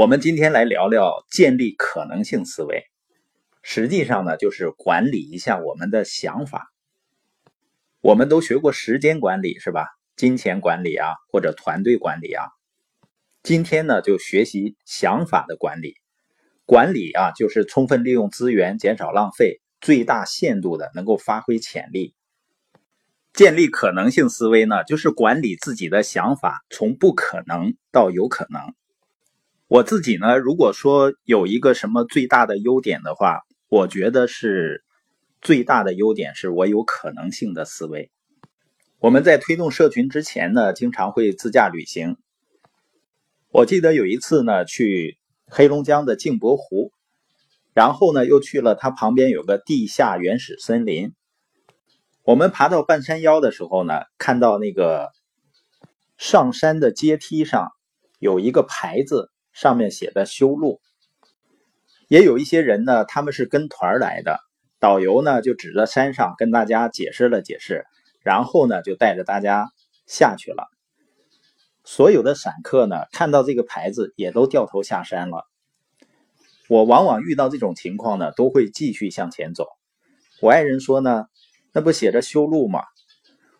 我们今天来聊聊建立可能性思维，实际上呢，就是管理一下我们的想法。我们都学过时间管理是吧？金钱管理啊，或者团队管理啊。今天呢，就学习想法的管理。管理啊，就是充分利用资源，减少浪费，最大限度的能够发挥潜力。建立可能性思维呢，就是管理自己的想法，从不可能到有可能。我自己呢，如果说有一个什么最大的优点的话，我觉得是最大的优点是我有可能性的思维。我们在推动社群之前呢，经常会自驾旅行。我记得有一次呢，去黑龙江的镜泊湖，然后呢又去了它旁边有个地下原始森林。我们爬到半山腰的时候呢，看到那个上山的阶梯上有一个牌子。上面写的修路，也有一些人呢，他们是跟团来的，导游呢就指着山上跟大家解释了解释，然后呢就带着大家下去了。所有的散客呢看到这个牌子也都掉头下山了。我往往遇到这种情况呢，都会继续向前走。我爱人说呢，那不写着修路吗？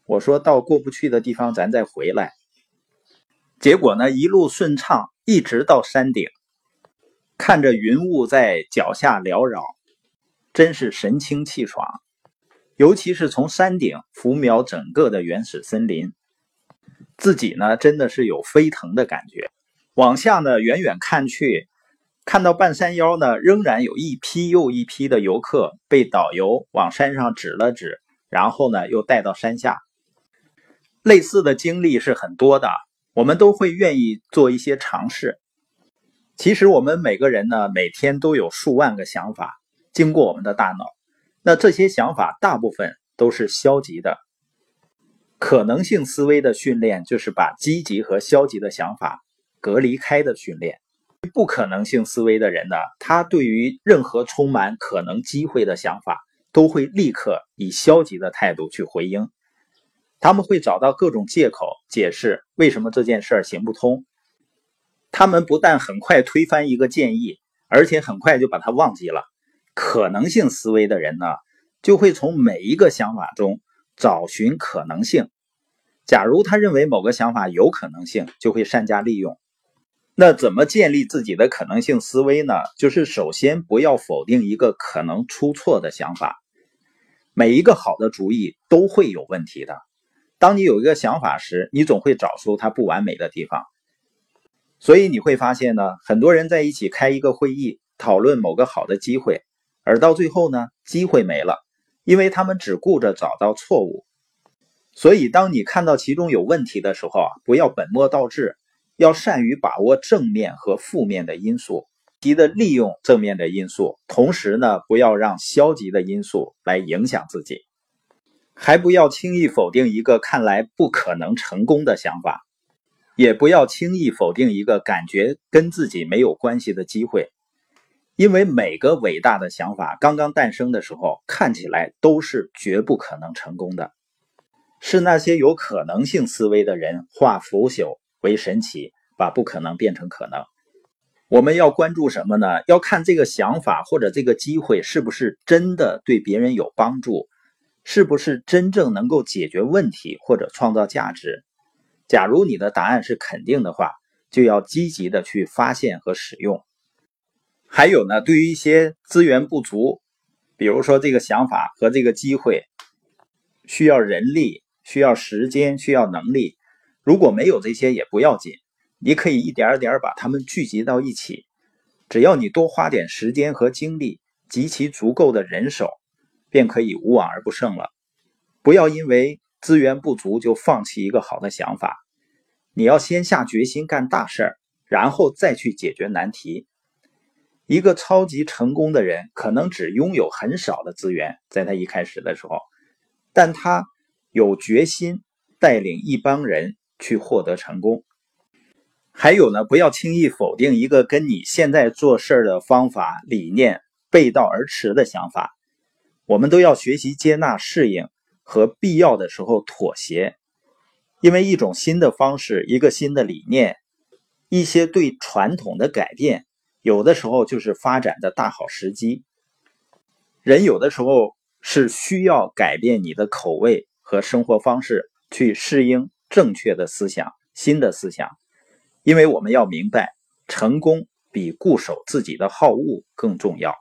我说到过不去的地方咱再回来。结果呢一路顺畅。一直到山顶，看着云雾在脚下缭绕，真是神清气爽。尤其是从山顶俯瞄整个的原始森林，自己呢真的是有飞腾的感觉。往下呢远远看去，看到半山腰呢仍然有一批又一批的游客被导游往山上指了指，然后呢又带到山下。类似的经历是很多的。我们都会愿意做一些尝试。其实我们每个人呢，每天都有数万个想法经过我们的大脑。那这些想法大部分都是消极的。可能性思维的训练就是把积极和消极的想法隔离开的训练。不可能性思维的人呢，他对于任何充满可能机会的想法，都会立刻以消极的态度去回应。他们会找到各种借口解释为什么这件事儿行不通。他们不但很快推翻一个建议，而且很快就把它忘记了。可能性思维的人呢，就会从每一个想法中找寻可能性。假如他认为某个想法有可能性，就会善加利用。那怎么建立自己的可能性思维呢？就是首先不要否定一个可能出错的想法。每一个好的主意都会有问题的。当你有一个想法时，你总会找出它不完美的地方。所以你会发现呢，很多人在一起开一个会议，讨论某个好的机会，而到最后呢，机会没了，因为他们只顾着找到错误。所以，当你看到其中有问题的时候啊，不要本末倒置，要善于把握正面和负面的因素，积极的利用正面的因素，同时呢，不要让消极的因素来影响自己。还不要轻易否定一个看来不可能成功的想法，也不要轻易否定一个感觉跟自己没有关系的机会，因为每个伟大的想法刚刚诞生的时候，看起来都是绝不可能成功的。是那些有可能性思维的人化腐朽为神奇，把不可能变成可能。我们要关注什么呢？要看这个想法或者这个机会是不是真的对别人有帮助。是不是真正能够解决问题或者创造价值？假如你的答案是肯定的话，就要积极的去发现和使用。还有呢，对于一些资源不足，比如说这个想法和这个机会需要人力、需要时间、需要能力，如果没有这些也不要紧，你可以一点点把它们聚集到一起。只要你多花点时间和精力，集齐足够的人手。便可以无往而不胜了。不要因为资源不足就放弃一个好的想法。你要先下决心干大事儿，然后再去解决难题。一个超级成功的人可能只拥有很少的资源，在他一开始的时候，但他有决心带领一帮人去获得成功。还有呢，不要轻易否定一个跟你现在做事的方法理念背道而驰的想法。我们都要学习接纳、适应和必要的时候妥协，因为一种新的方式、一个新的理念，一些对传统的改变，有的时候就是发展的大好时机。人有的时候是需要改变你的口味和生活方式，去适应正确的思想、新的思想。因为我们要明白，成功比固守自己的好恶更重要。